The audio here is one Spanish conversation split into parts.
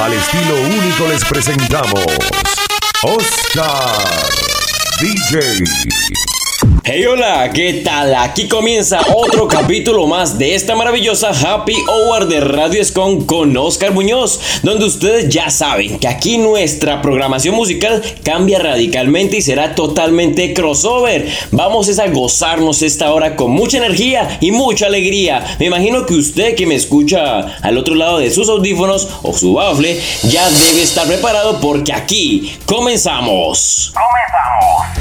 Al estilo único les presentamos Oscar DJ. Hey hola, ¿qué tal? Aquí comienza otro capítulo más de esta maravillosa Happy Hour de Radio Escon con Oscar Muñoz, donde ustedes ya saben que aquí nuestra programación musical cambia radicalmente y será totalmente crossover. Vamos a gozarnos esta hora con mucha energía y mucha alegría. Me imagino que usted que me escucha al otro lado de sus audífonos o su bafle ya debe estar preparado porque aquí comenzamos. Comenzamos.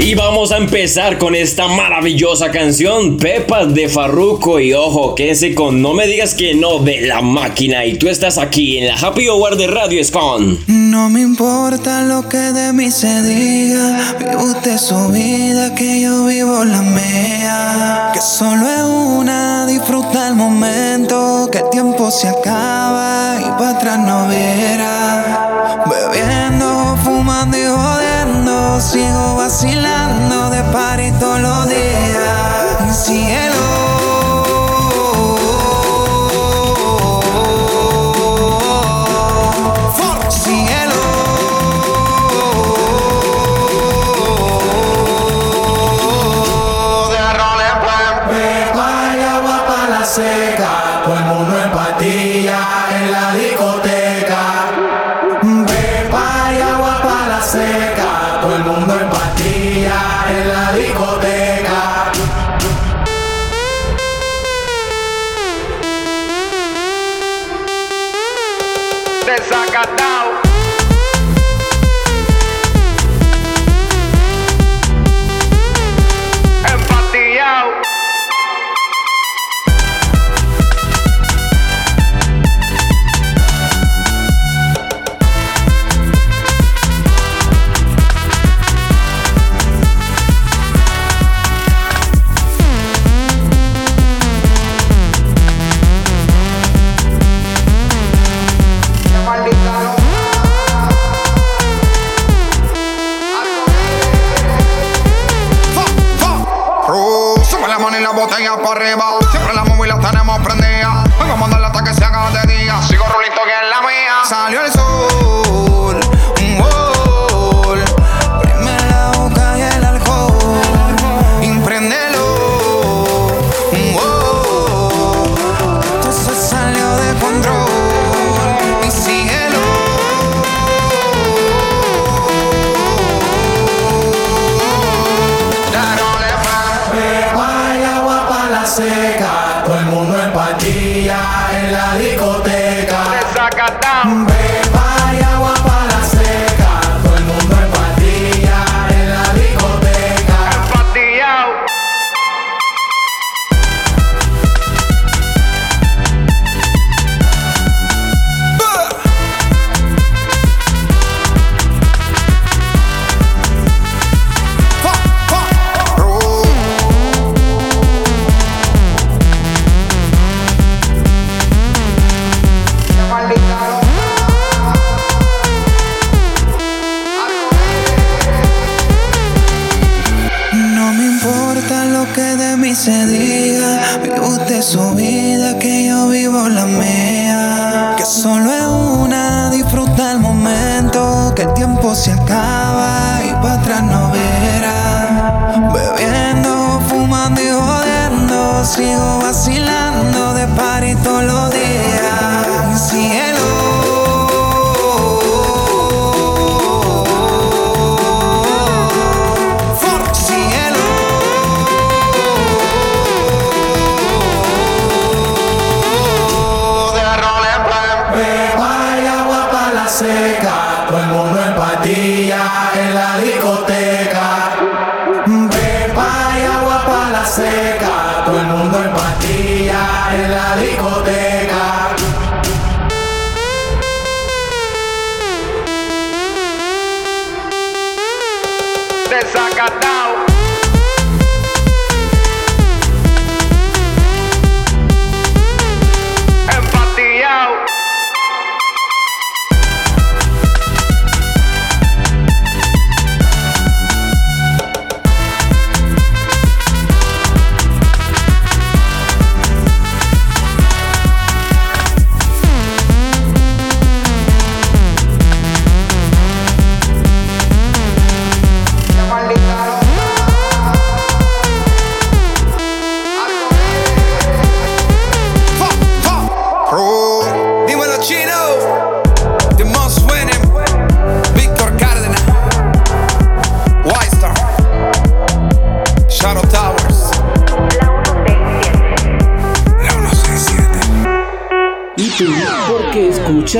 Y vamos a empezar con esta maravillosa canción, Pepas de Farruko. Y ojo, quédense con No me digas que no de la máquina. Y tú estás aquí en la Happy Hour de Radio Escon. No me importa lo que de mí se diga. Vive usted su vida, que yo vivo la mía. Que solo es una, disfruta el momento. Que el tiempo se acaba y para atrás no viera. Bebiendo, Sigo vacilando de par todos los días. Que yo vivo la mía. Que solo es una, disfruta el momento. Que el tiempo se acaba y para atrás no verá. Bebiendo, fumando y jodiendo. Sigo vacilando de par todos los días.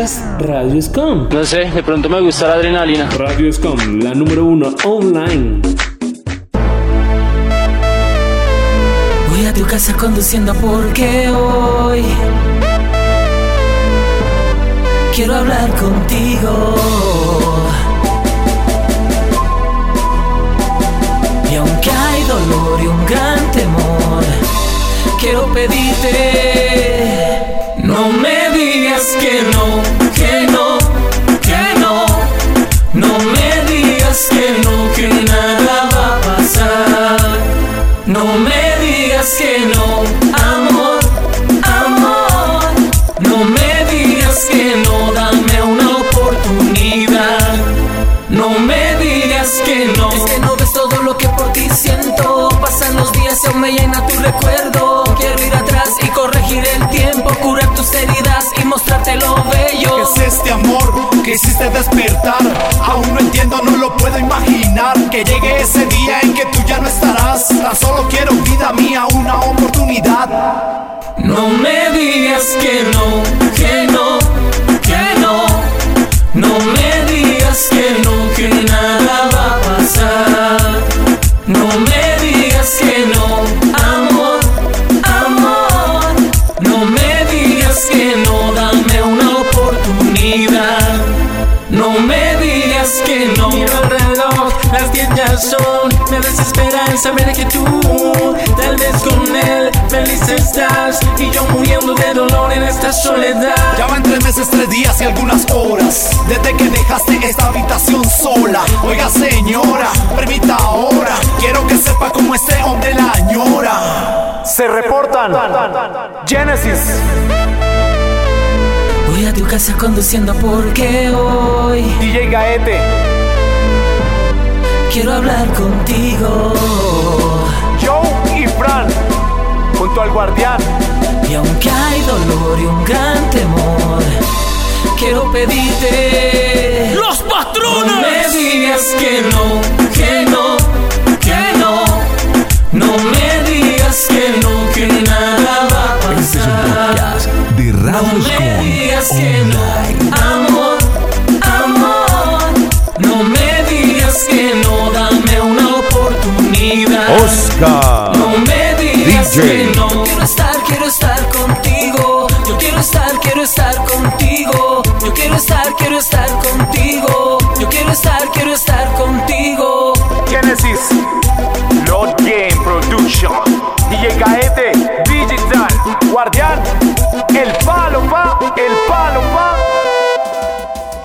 Escuchas Radio Scom? No sé, de pronto me gusta la adrenalina. Radio Scom, la número uno online. Voy a tu casa conduciendo porque hoy quiero hablar contigo. Y aunque hay dolor y un gran temor, quiero pedirte, no me digas que no, que no, mostrarte lo bello. ¿Qué es este amor que hiciste despertar? Aún no entiendo, no lo puedo imaginar. Que llegue ese día en que tú ya no estarás. Tan solo quiero, vida mía, una oportunidad. No me digas que no, que no, que no. No me digas que no, que nada va a pasar. No me digas que no. Miro el reloj, las 10 ya son. Me desespera el saber que tú, tal vez con él, feliz estás. Y yo muriendo de dolor en esta soledad. Ya van tres meses, tres días y algunas horas Desde que dejaste esta habitación sola Oiga señora, permita ahora Quiero que sepa cómo este hombre la añora Se reportan Genesis Voy a tu casa conduciendo porque hoy DJ Gaete quiero hablar contigo. Joe y Fran Junto al guardián Y aunque hay dolor y un gran temor, quiero pedirte. ¡Los No patrones! me digas que no, que no, que no. No me digas que no, que nada va a Este es un pasar. podcast de No me digas que Online. no, amor, amor. No me digas que no, dame una oportunidad. Oscar. No me digas DJ. que no. Quiero estar, quiero estar contigo. Yo quiero estar, quiero estar contigo. Yo quiero estar, quiero estar contigo. Yo quiero estar, quiero estar contigo. Genesis DJ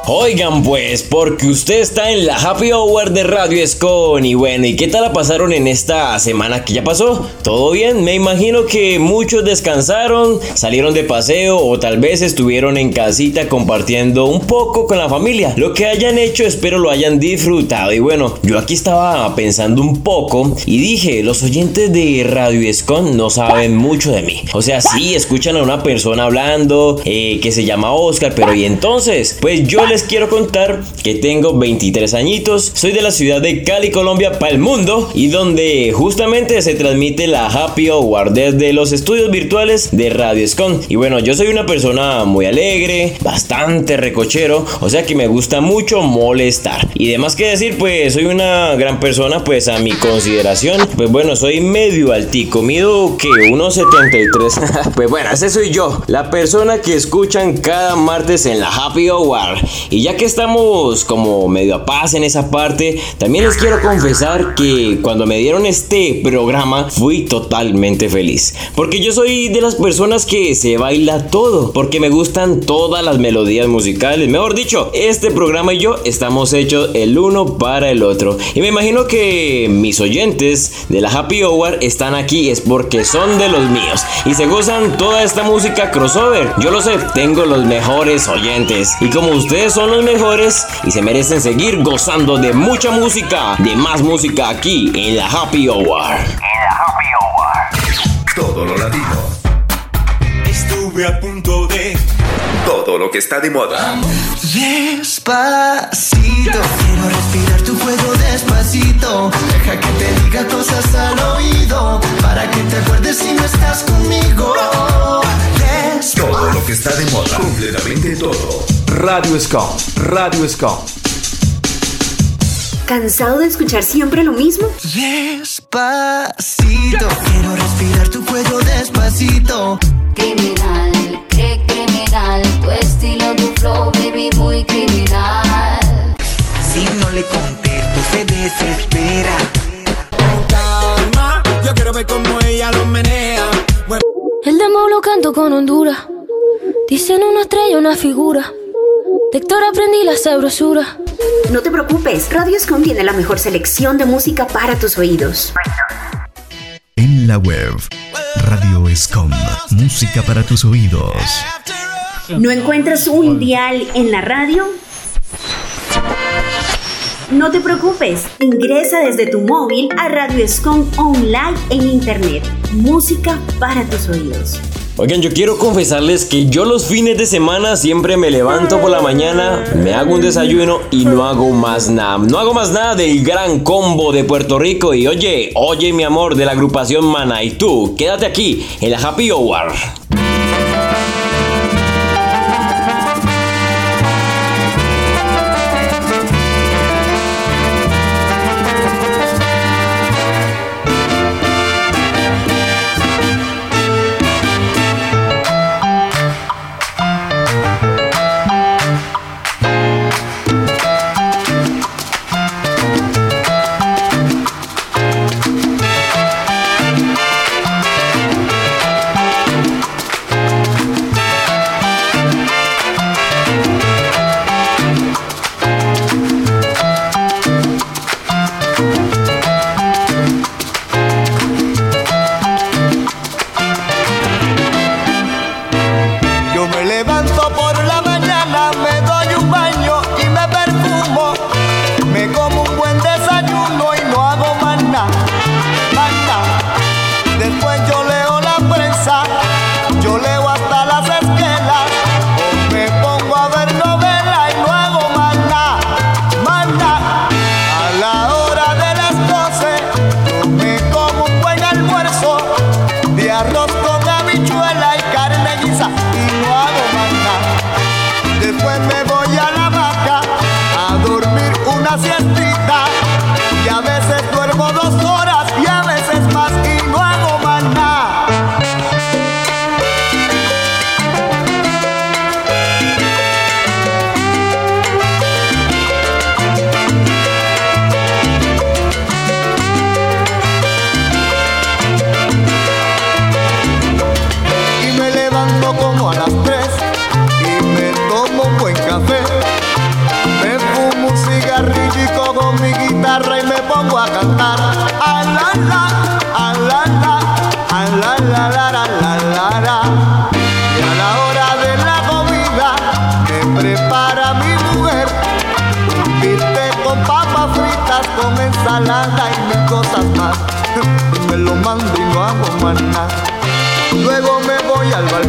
Oigan pues, porque usted está en la Happy Hour de Radio Escon y bueno, ¿y qué tal la pasaron en esta semana que ya pasó? ¿Todo bien? Me imagino que muchos descansaron, salieron de paseo o tal vez estuvieron en casita compartiendo un poco con la familia. Lo que hayan hecho espero lo hayan disfrutado y bueno, yo aquí estaba pensando un poco y dije, los oyentes de Radio Escon no saben mucho de mí. O sea, sí, escuchan a una persona hablando eh, que se llama Oscar, pero y entonces, pues yo les quiero contar que tengo 23 añitos, soy de la ciudad de Cali, Colombia, para el mundo y donde justamente se transmite la Happy Hour desde los estudios virtuales de Radio Escon. Y bueno, yo soy una persona muy alegre, bastante recochero, o sea que me gusta mucho molestar. Y demás que decir, pues soy una gran persona, pues a mi consideración, pues bueno, soy medio altico, mido que 1.73. pues bueno, ese soy yo, la persona que escuchan cada martes en la Happy Hour. Y ya que estamos como medio a paz en esa parte, también les quiero confesar que cuando me dieron este programa fui totalmente feliz. Porque yo soy de las personas que se baila todo, porque me gustan todas las melodías musicales. Mejor dicho, este programa y yo estamos hechos el uno para el otro. Y me imagino que mis oyentes de la Happy Hour están aquí es porque son de los míos y se gozan toda esta música crossover. Yo lo sé, tengo los mejores oyentes. Y como ustedes son los mejores y se merecen seguir gozando de mucha música, de más música aquí en la Happy Hour. Todo lo latino. Estuve a punto de Todo lo que está de moda. Despacito, quiero respirar tu fuego despacito. Deja que te diga cosas al oído para que te acuerdes si no estás conmigo. Todo lo que está de moda. Completamente todo. Radio Scom, Radio Scom. ¿Cansado de escuchar siempre lo mismo? Despacito, quiero respirar tu cuello despacito. Criminal, qué criminal, tu estilo, tu flow, baby, muy criminal. Si no le contesto, se desespera. Calma, yo quiero ver cómo ella lo menea. El demo lo canto con Honduras. Dicen una estrella, una figura. De Héctor aprendí la sabrosura. No te preocupes, Radio Scom tiene la mejor selección de música para tus oídos. En la web, Radio Escom, música para tus oídos. ¿No encuentras un dial en la radio? No te preocupes, ingresa desde tu móvil a Radio Scom Online en Internet. Música para tus oídos. Oigan, yo quiero confesarles que yo los fines de semana siempre me levanto por la mañana, me hago un desayuno y no hago más nada. No hago más nada del gran combo de Puerto Rico y oye, oye mi amor de la agrupación Mana y tú, quédate aquí en la Happy Hour.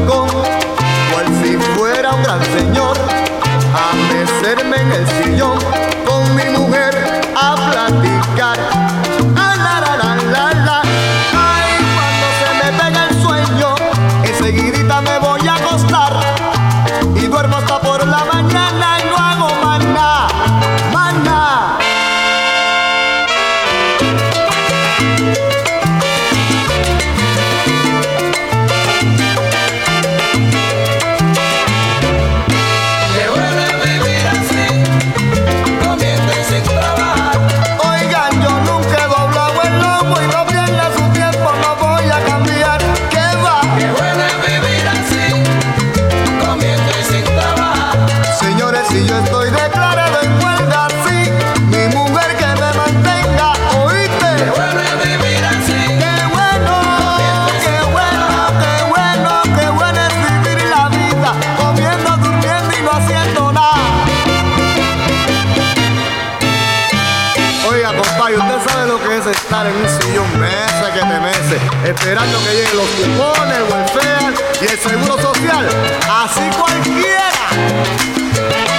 Voy en un sillón mesa que te mece, esperando que lleguen los cupones, el welfare y el seguro social. Así cualquiera.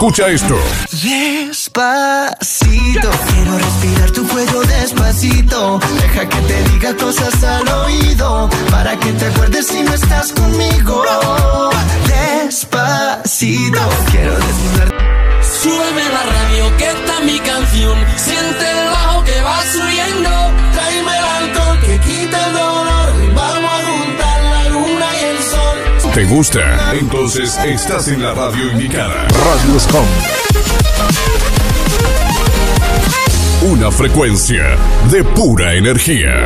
Escucha esto. Despacito, quiero respirar tu cuello despacito. Deja que te diga cosas al oído, para que te acuerdes si no estás conmigo. Despacito, quiero desnudar. Súbeme la radio, que está mi canción. Gusta? Entonces estás en la radio indicada. Radio Scom. Una frecuencia de pura energía.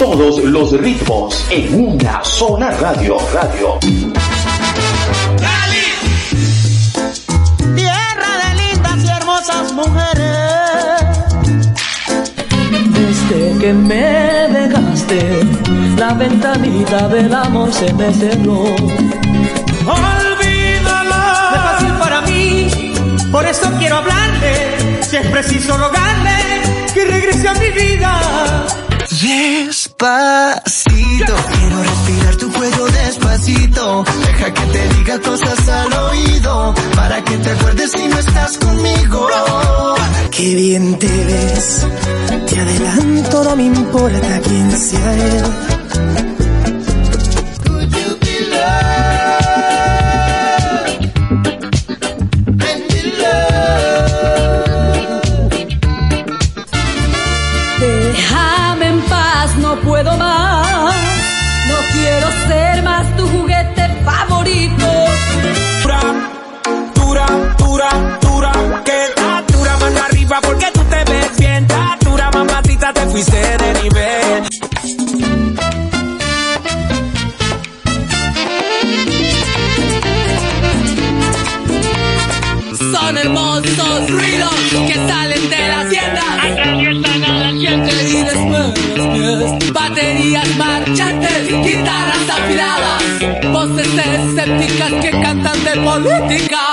Todos los ritmos en una sola radio. Radio. Tierra de lindas y hermosas mujeres. Desde que me dejaste, la ventanita del amor se me cerró. Olvídalo. No es fácil para mí, por eso quiero hablarle. Si es preciso rogarle que regrese a mi vida. Despacito, Deja que te diga cosas al oído, para que te acuerdes si no estás conmigo. Qué bien te ves, te adelanto, no me importa quién sea él. Escépticas que cantan de política.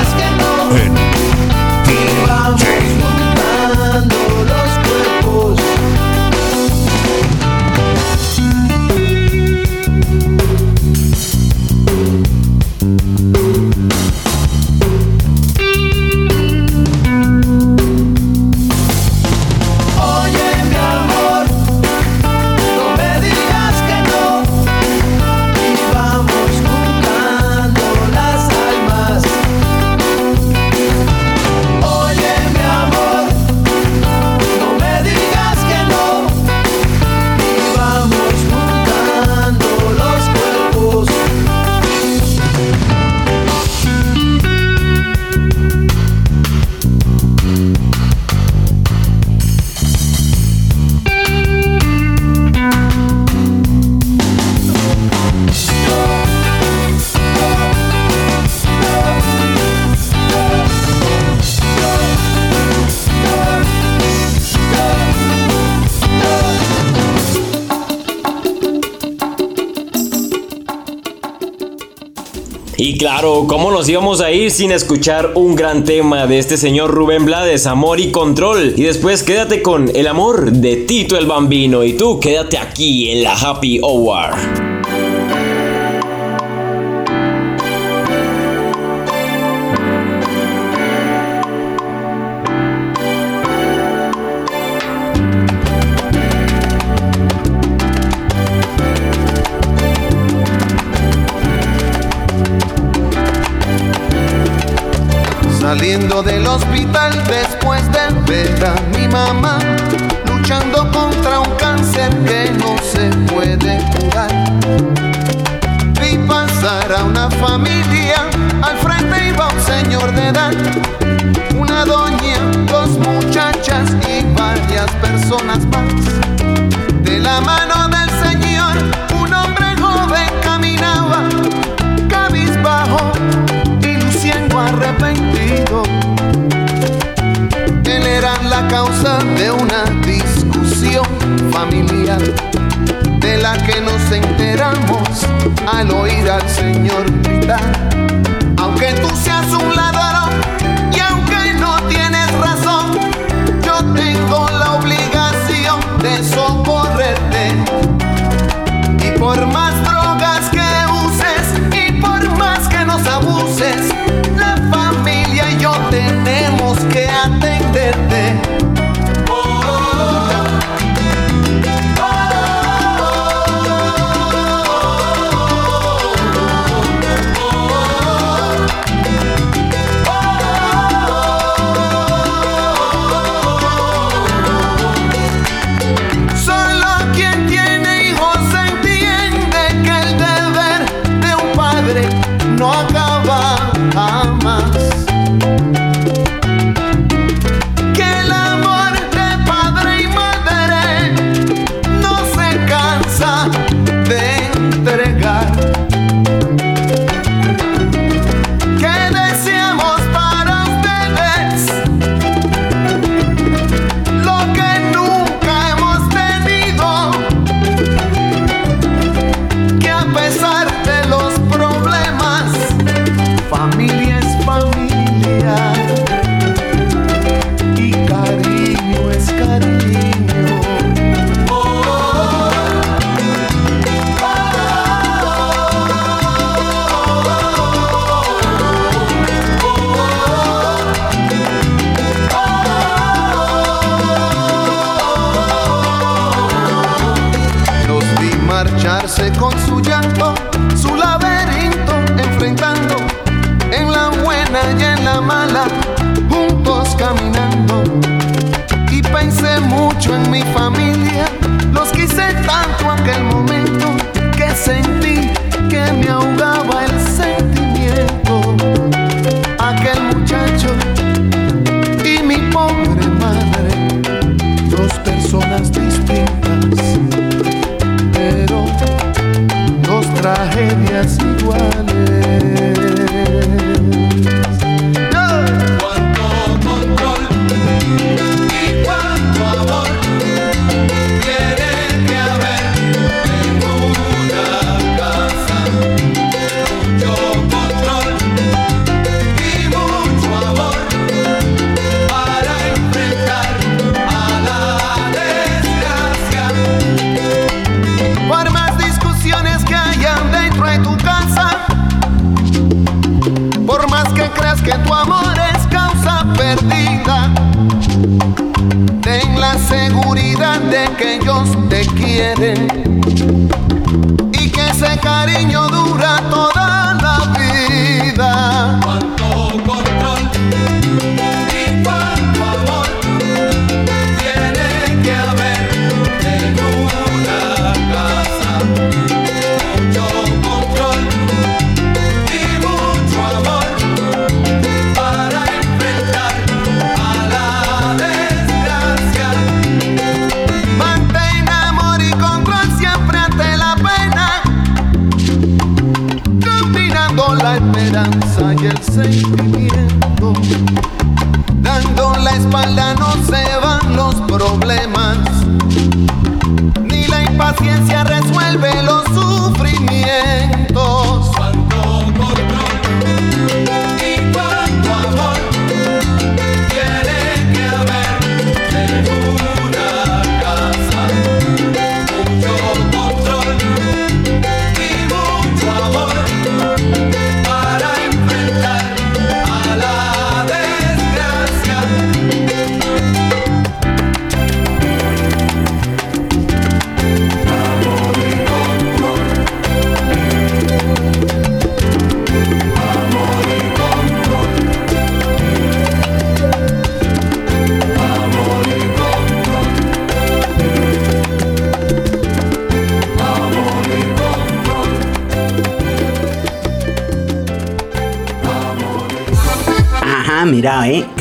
Oscar en juntando claro, ¿cómo nos íbamos a ir sin escuchar un gran tema de este señor Rubén Blades, Amor y Control? Y después quédate con El Amor de Tito el Bambino y tú quédate aquí en la Happy Hour. Hospital después de ver a mi mamá luchando contra un cáncer que no se puede curar. Vi pasar a una familia, al frente iba un señor de edad, una doña, dos muchachas y varias personas más. Causa de una discusión familiar, de la que nos enteramos al oír al Señor gritar. Aunque tú seas un ladrón y aunque no tienes razón, yo tengo la obligación de socorrerte. Y por más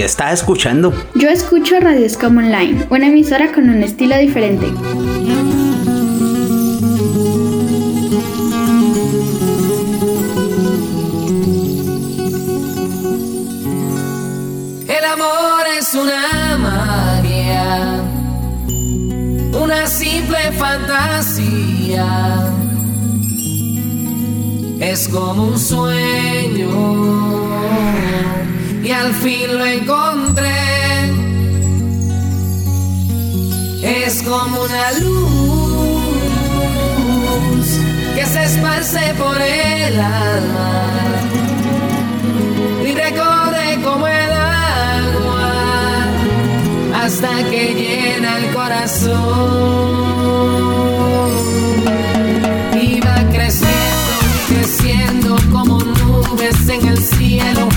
está escuchando? Yo escucho Radio Escom Online, una emisora con un estilo diferente. El amor es una magia, una simple fantasía. Es como un sueño y al fin lo encontré. Es como una luz que se esparce por el alma y recorre como el agua hasta que llena el corazón. Y va creciendo, creciendo como nubes en el cielo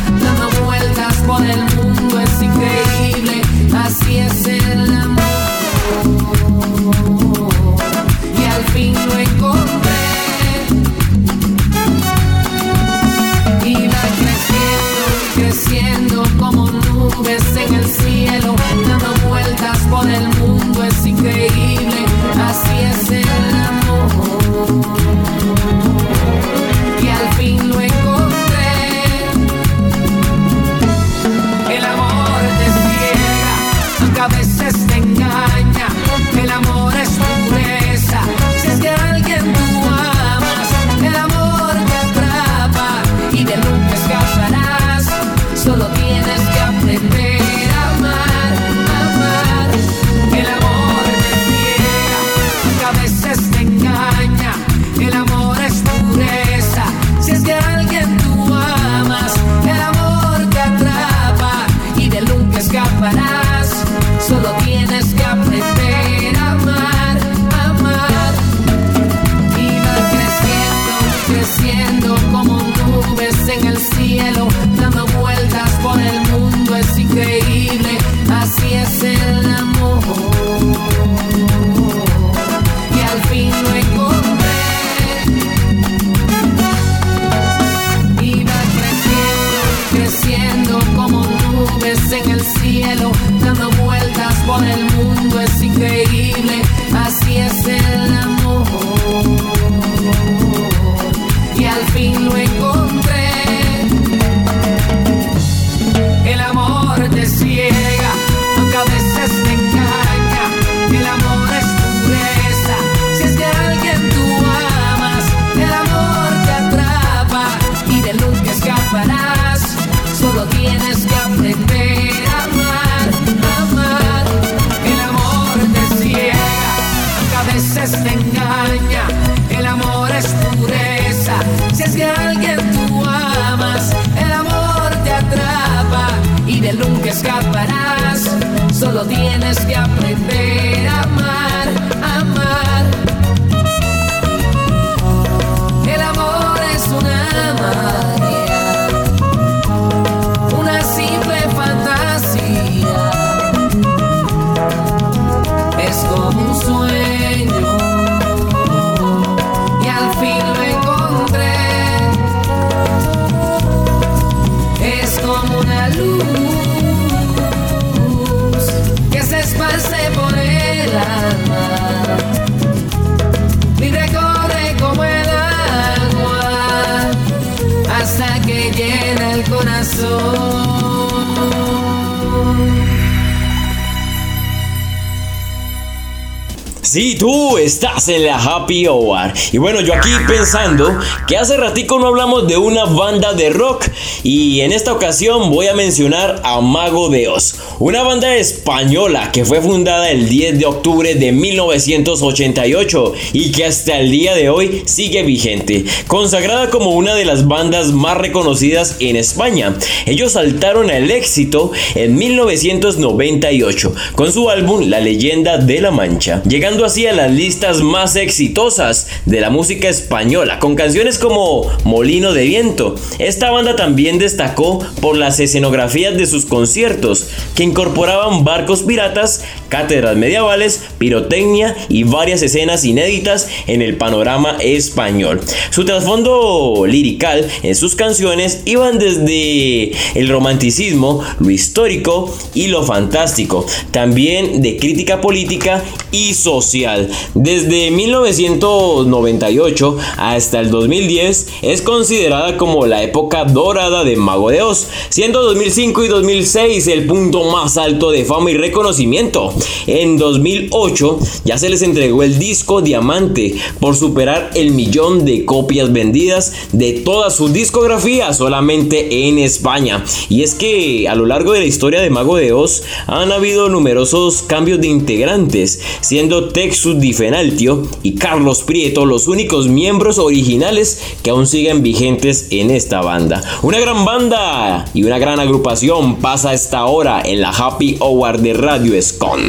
en la Happy Hour. Y bueno, yo aquí pensando que hace ratico no hablamos de una banda de rock. Y en esta ocasión voy a mencionar a Mago de Oz. Una banda española que fue fundada el 10 de octubre de 1988 y que hasta el día de hoy sigue vigente. Consagrada como una de las bandas más reconocidas en España. Ellos saltaron al éxito en 1998 con su álbum La leyenda de la Mancha. Llegando así a las listas más exitosas de la música española, con canciones como Molino de Viento. Esta banda también destacó por las escenografías de sus conciertos, que incorporaban barcos piratas, cátedras medievales, pirotecnia y varias escenas inéditas en el panorama español. Su trasfondo lirical en sus canciones iban desde el romanticismo, lo histórico y lo fantástico, también de crítica política y social. Desde 1998 hasta el 2010 es considerada como la época dorada de Mago de Oz, siendo 2005 y 2006 el punto más alto de fama y reconocimiento. En 2008 ya se les entregó el disco Diamante por superar el millón de copias vendidas de toda su discografía solamente en España. Y es que a lo largo de la historia de Mago de Oz han habido numerosos cambios de integrantes, siendo Texus Di Fenaltio y Carlos Prieto los únicos miembros originales que aún siguen vigentes en esta banda. Una gran banda y una gran agrupación pasa esta hora en la Happy Hour de Radio Escon.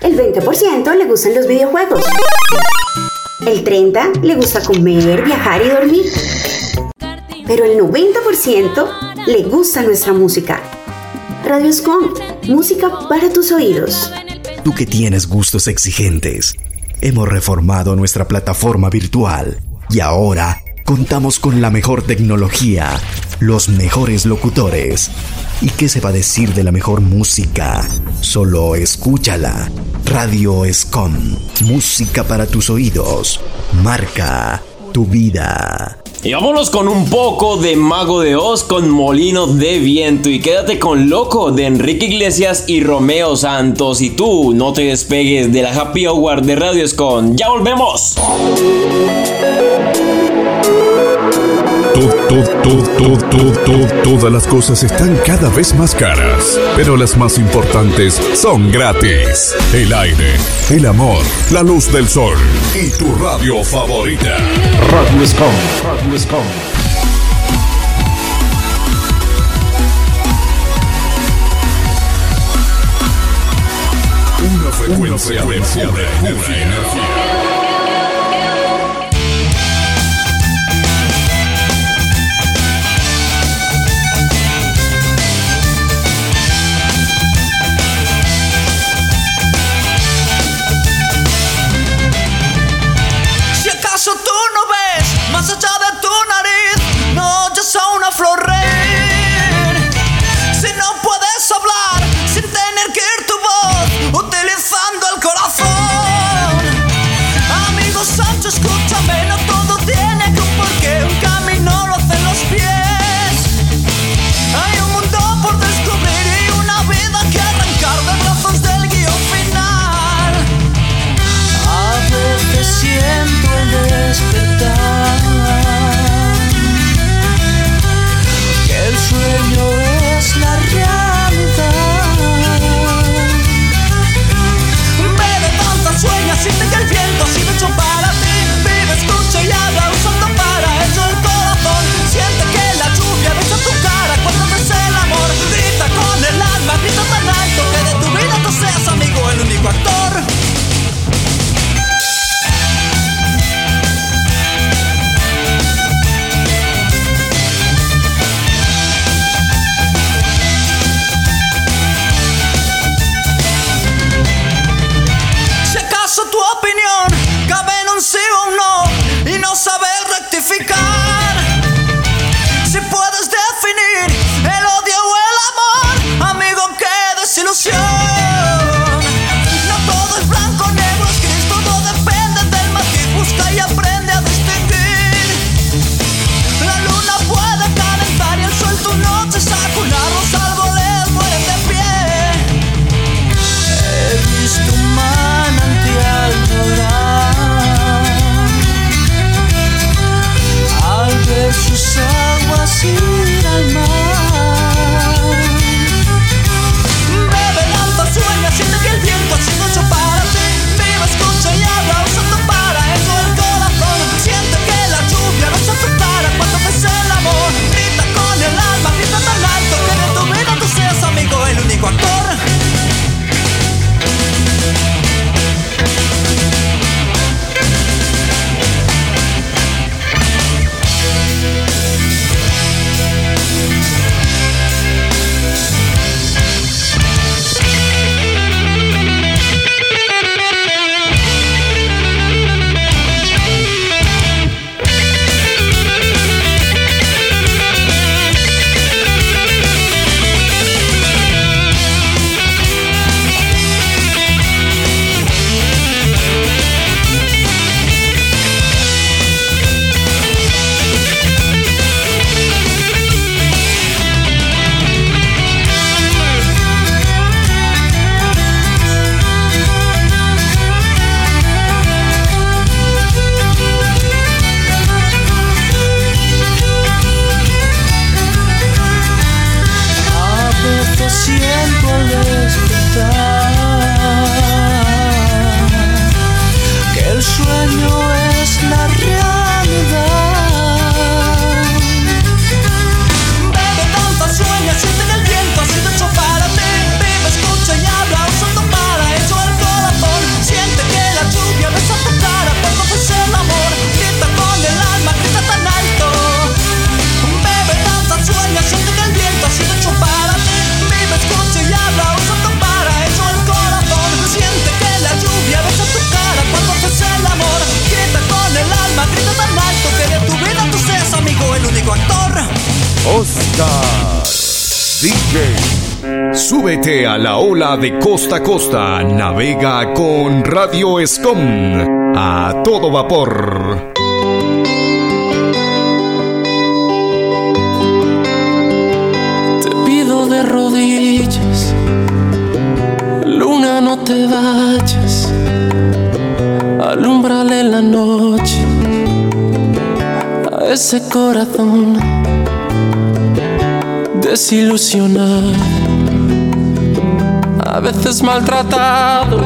El 20% le gustan los videojuegos. El 30% le gusta comer, viajar y dormir. Pero el 90% le gusta nuestra música. Radio Scon, música para tus oídos. Tú que tienes gustos exigentes. Hemos reformado nuestra plataforma virtual y ahora contamos con la mejor tecnología, los mejores locutores. ¿Y qué se va a decir de la mejor música? Solo escúchala. Radio Escom. Música para tus oídos. Marca tu vida. Y vámonos con un poco de Mago de Oz con Molino de Viento. Y quédate con Loco de Enrique Iglesias y Romeo Santos. Y tú no te despegues de la Happy Hour de Radio Escon. ¡Ya volvemos! Todas las cosas están cada vez más caras, pero las más importantes son gratis. El aire, el amor, la luz del sol y tu radio favorita. Radio Scom. Radio Scom. Una frecuencia, de pura energía. De costa a costa. Navega con Radio Escom. A todo vapor. Te pido de rodillas, luna no te vayas, alumbrale la noche a ese corazón desilusionado, a veces maltratado.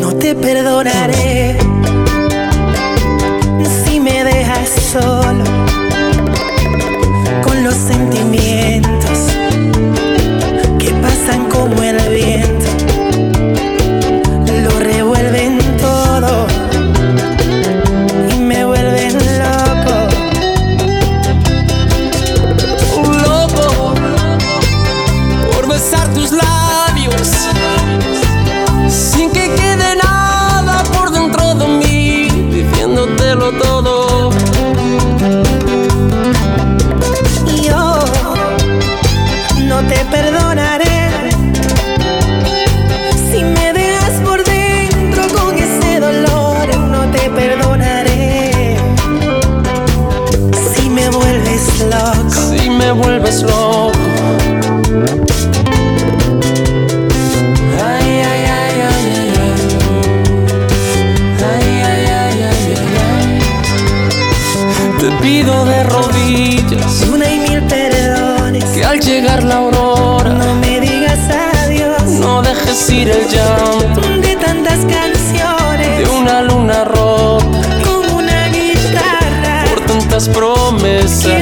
No te perdonaré si me dejas solo con los sentimientos pido de rodillas. Una y mil perdones. que al llegar la aurora No me digas adiós. no dejes ir el llanto. De tantas canciones. de una luna rota. Como una guitarra. Por tantas promesas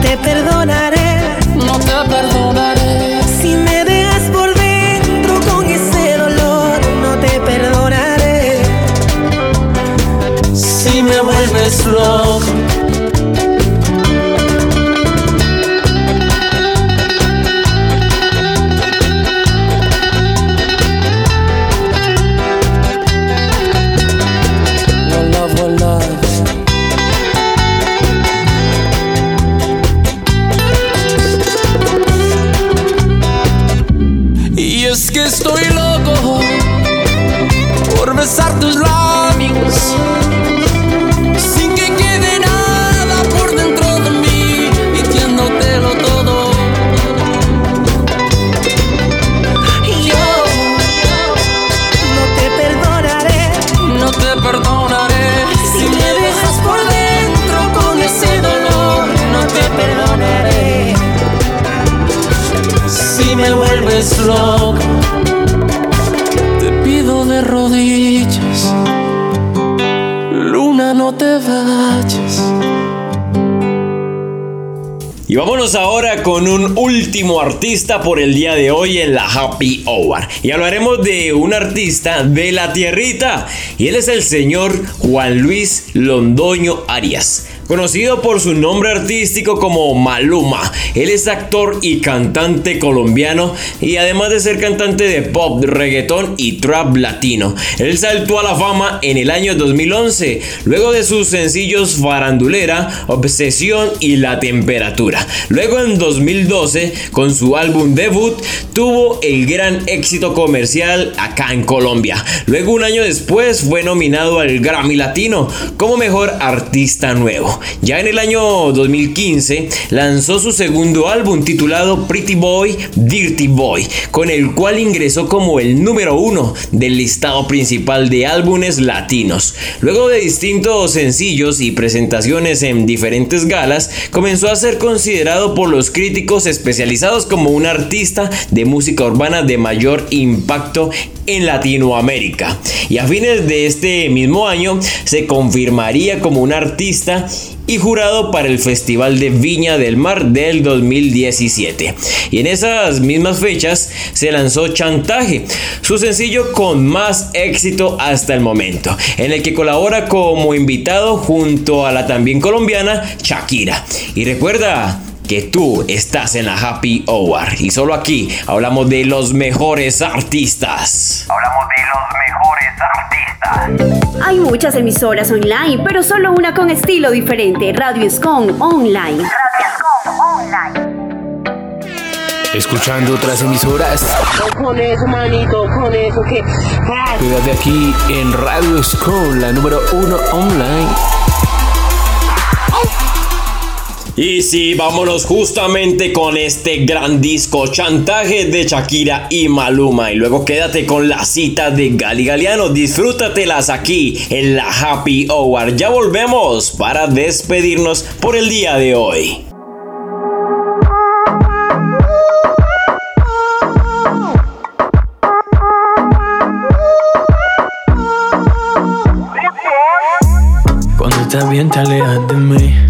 te perdonaré. No te perdonaré con un último artista por el día de hoy en la Happy Hour. Y hablaremos de un artista de la tierrita. Y él es el señor Juan Luis Londoño Arias. Conocido por su nombre artístico como Maluma, él es actor y cantante colombiano y además de ser cantante de pop, reggaetón y trap latino. Él saltó a la fama en el año 2011, luego de sus sencillos Farandulera, Obsesión y La Temperatura. Luego en 2012, con su álbum debut, tuvo el gran éxito comercial acá en Colombia. Luego un año después fue nominado al Grammy Latino como mejor artista artista nuevo. Ya en el año 2015 lanzó su segundo álbum titulado Pretty Boy, Dirty Boy, con el cual ingresó como el número uno del listado principal de álbumes latinos. Luego de distintos sencillos y presentaciones en diferentes galas, comenzó a ser considerado por los críticos especializados como un artista de música urbana de mayor impacto en Latinoamérica. Y a fines de este mismo año se confirmaría como un artista y jurado para el Festival de Viña del Mar del 2017. Y en esas mismas fechas se lanzó Chantaje, su sencillo con más éxito hasta el momento, en el que colabora como invitado junto a la también colombiana Shakira. Y recuerda, que tú estás en la Happy Hour y solo aquí hablamos de los mejores artistas. Hablamos de los mejores artistas. Hay muchas emisoras online, pero solo una con estilo diferente. Radio Escon Online. Radio Escon Online. Escuchando otras emisoras. Con eso, manito, con eso que. Quédate aquí en Radio Escon, la número uno online. Y sí, vámonos justamente con este gran disco Chantaje de Shakira y Maluma. Y luego quédate con la cita de Gali Galiano. Disfrútatelas aquí en la Happy Hour. Ya volvemos para despedirnos por el día de hoy. Cuando estás bien te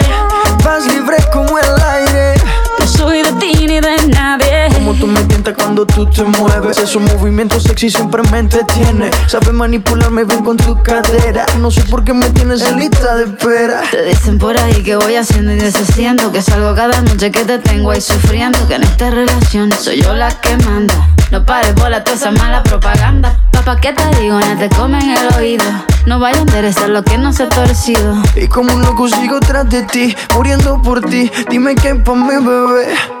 Cuando tú te mueves. Esos movimientos sexy siempre me entretiene. Sabes manipularme bien con tu cadera. No sé por qué me tienes en lista de espera. Te dicen por ahí que voy haciendo y deshaciendo Que salgo cada noche que te tengo ahí sufriendo Que en esta relación soy yo la que manda. No pares bola toda esa mala propaganda. Papá, ¿qué te digo? No te comen el oído. No vaya a interesar lo que no se ha torcido. Y como un loco sigo tras de ti Muriendo por ti. Dime qué pa' mi bebé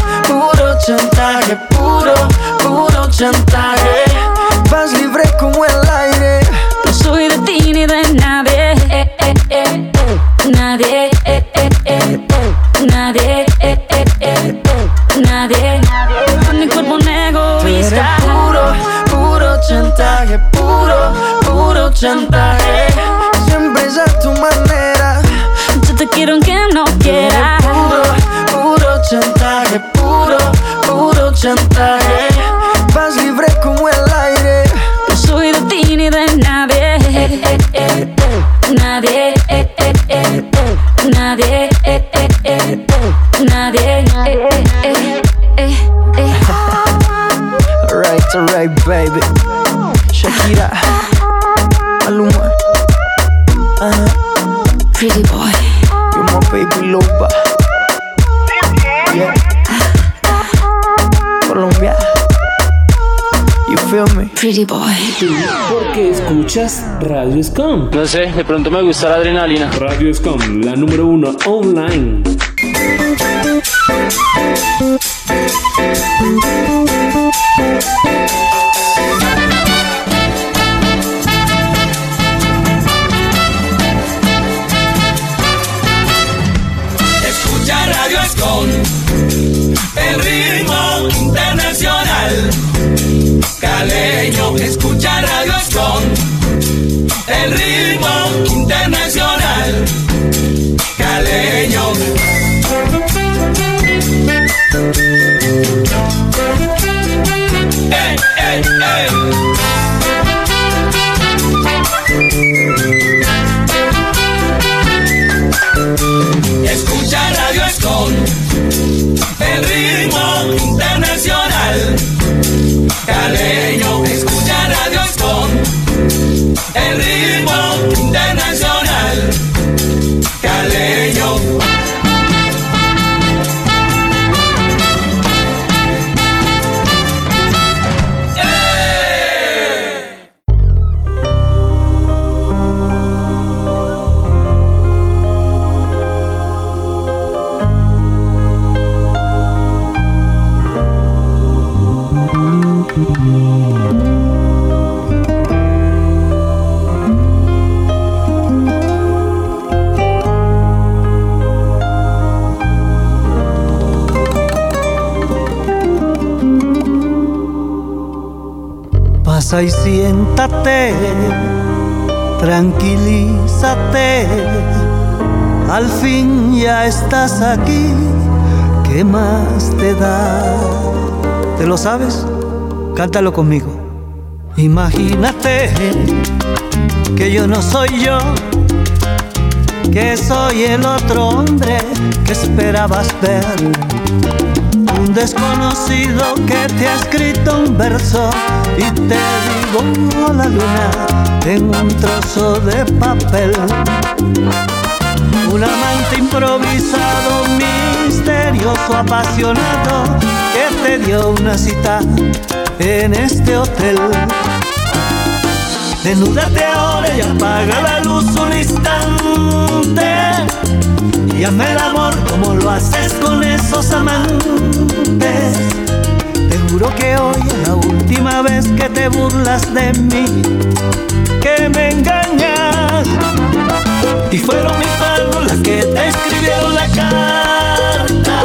puro chantaje Puro, puro chantaje boy. ¿Por qué escuchas Radio Scum? No sé, de pronto me gusta la adrenalina. Radio Scum, la número uno online. Al fin ya estás aquí, ¿qué más te da? ¿Te lo sabes? Cántalo conmigo. Imagínate que yo no soy yo, que soy el otro hombre que esperabas ver. Un desconocido que te ha escrito un verso y te digo la luna en un trozo de papel. Un amante improvisado, misterioso, apasionado, que te dio una cita en este hotel. Desnúdate ahora y apaga la luz un instante. Y hazme el amor como lo haces con esos amantes. Juro que hoy es la última vez que te burlas de mí, que me engañas. Y fueron mis manos las que te escribieron la carta.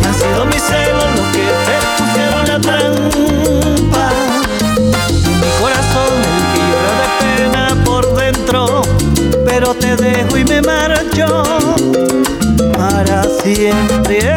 Y han sido mis celos los que te pusieron la trampa. Y mi corazón el que de pena por dentro. Pero te dejo y me marcho para siempre.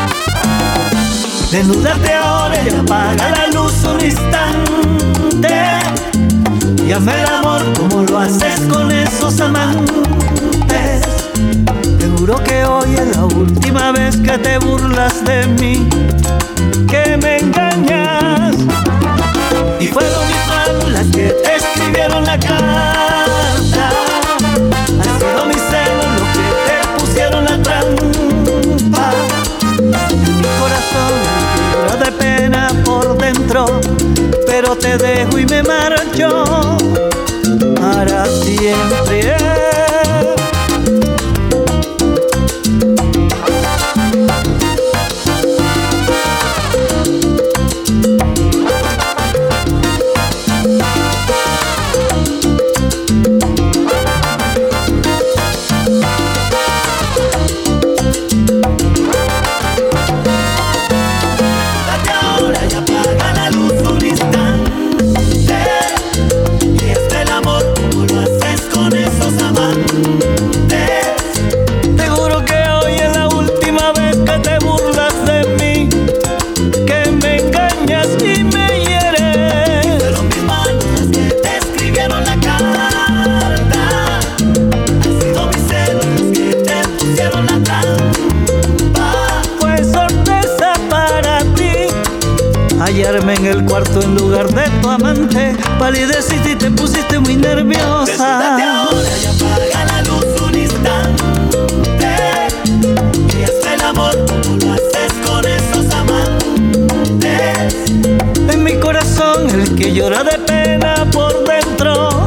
Desnúdate ahora y apaga la luz un instante. Y hazme el amor como lo haces con esos amantes. Te juro que hoy es la última vez que te burlas de mí, que me. Pero te dejo y me marcho para siempre. Palideciste y te pusiste muy nerviosa. Desnúdate ahora y apaga la luz un instante. Y haz el amor como lo haces con esos amantes. En mi corazón el que llora de pena por dentro.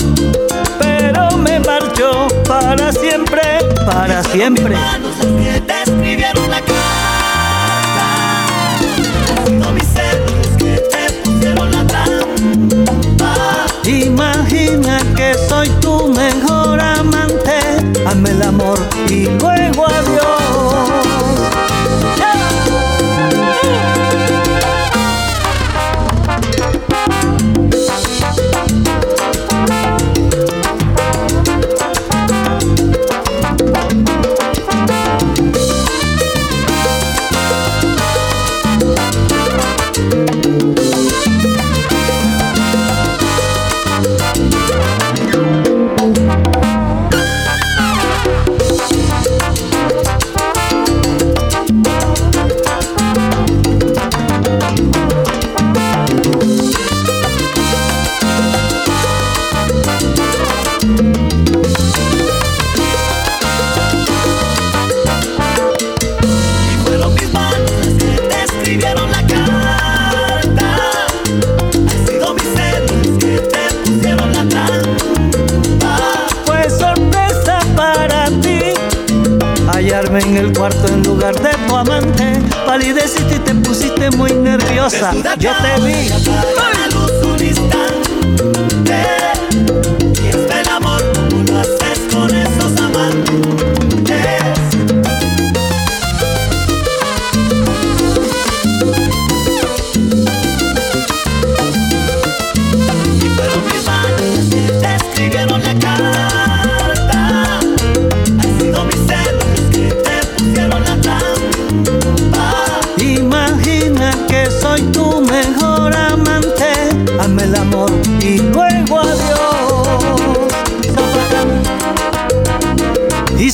Pero me marchó para siempre, para siempre. Manos te escribieron la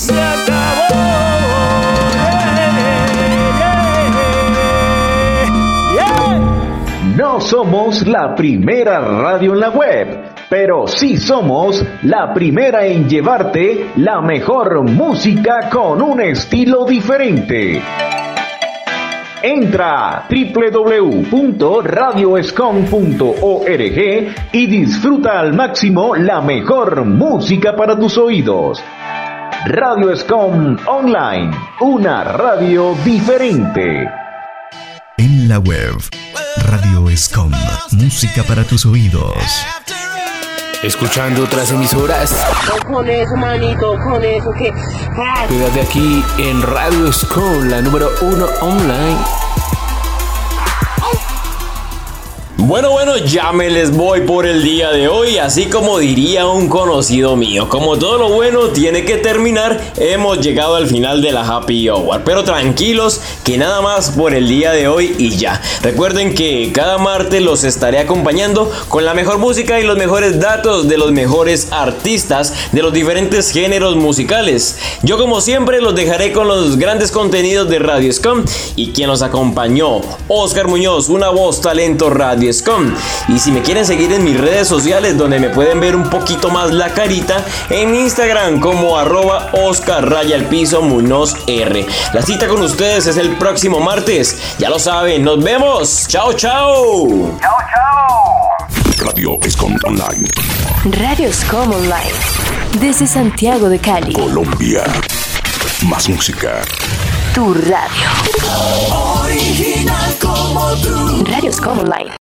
se acabó. No somos la primera radio en la web, pero sí somos la primera en llevarte la mejor música con un estilo diferente. Entra a www.radioscom.org y disfruta al máximo la mejor música para tus oídos. Radio Escom Online, una radio diferente. En la web, Radio Escom, música para tus oídos. Escuchando otras emisoras. Con eso, manito, con eso que. Ah, Quédate aquí en Radio Escom, la número uno online. Bueno, bueno, ya me les voy por el día de hoy, así como diría un conocido mío. Como todo lo bueno tiene que terminar, hemos llegado al final de la Happy Hour. Pero tranquilos, que nada más por el día de hoy y ya. Recuerden que cada martes los estaré acompañando con la mejor música y los mejores datos de los mejores artistas de los diferentes géneros musicales. Yo como siempre los dejaré con los grandes contenidos de Radio Scum y quien los acompañó, Oscar Muñoz, una voz talento Radio Scum. Y si me quieren seguir en mis redes sociales donde me pueden ver un poquito más la carita, en Instagram como arroba Oscar Raya al Piso Muñoz R. La cita con ustedes es el próximo martes. Ya lo saben, nos vemos. Chao, chao. Radio Escom Online. Radio Scom Online. Desde Santiago de Cali. Colombia. Más música. Tu radio. Original como tú. Radio Scom Online.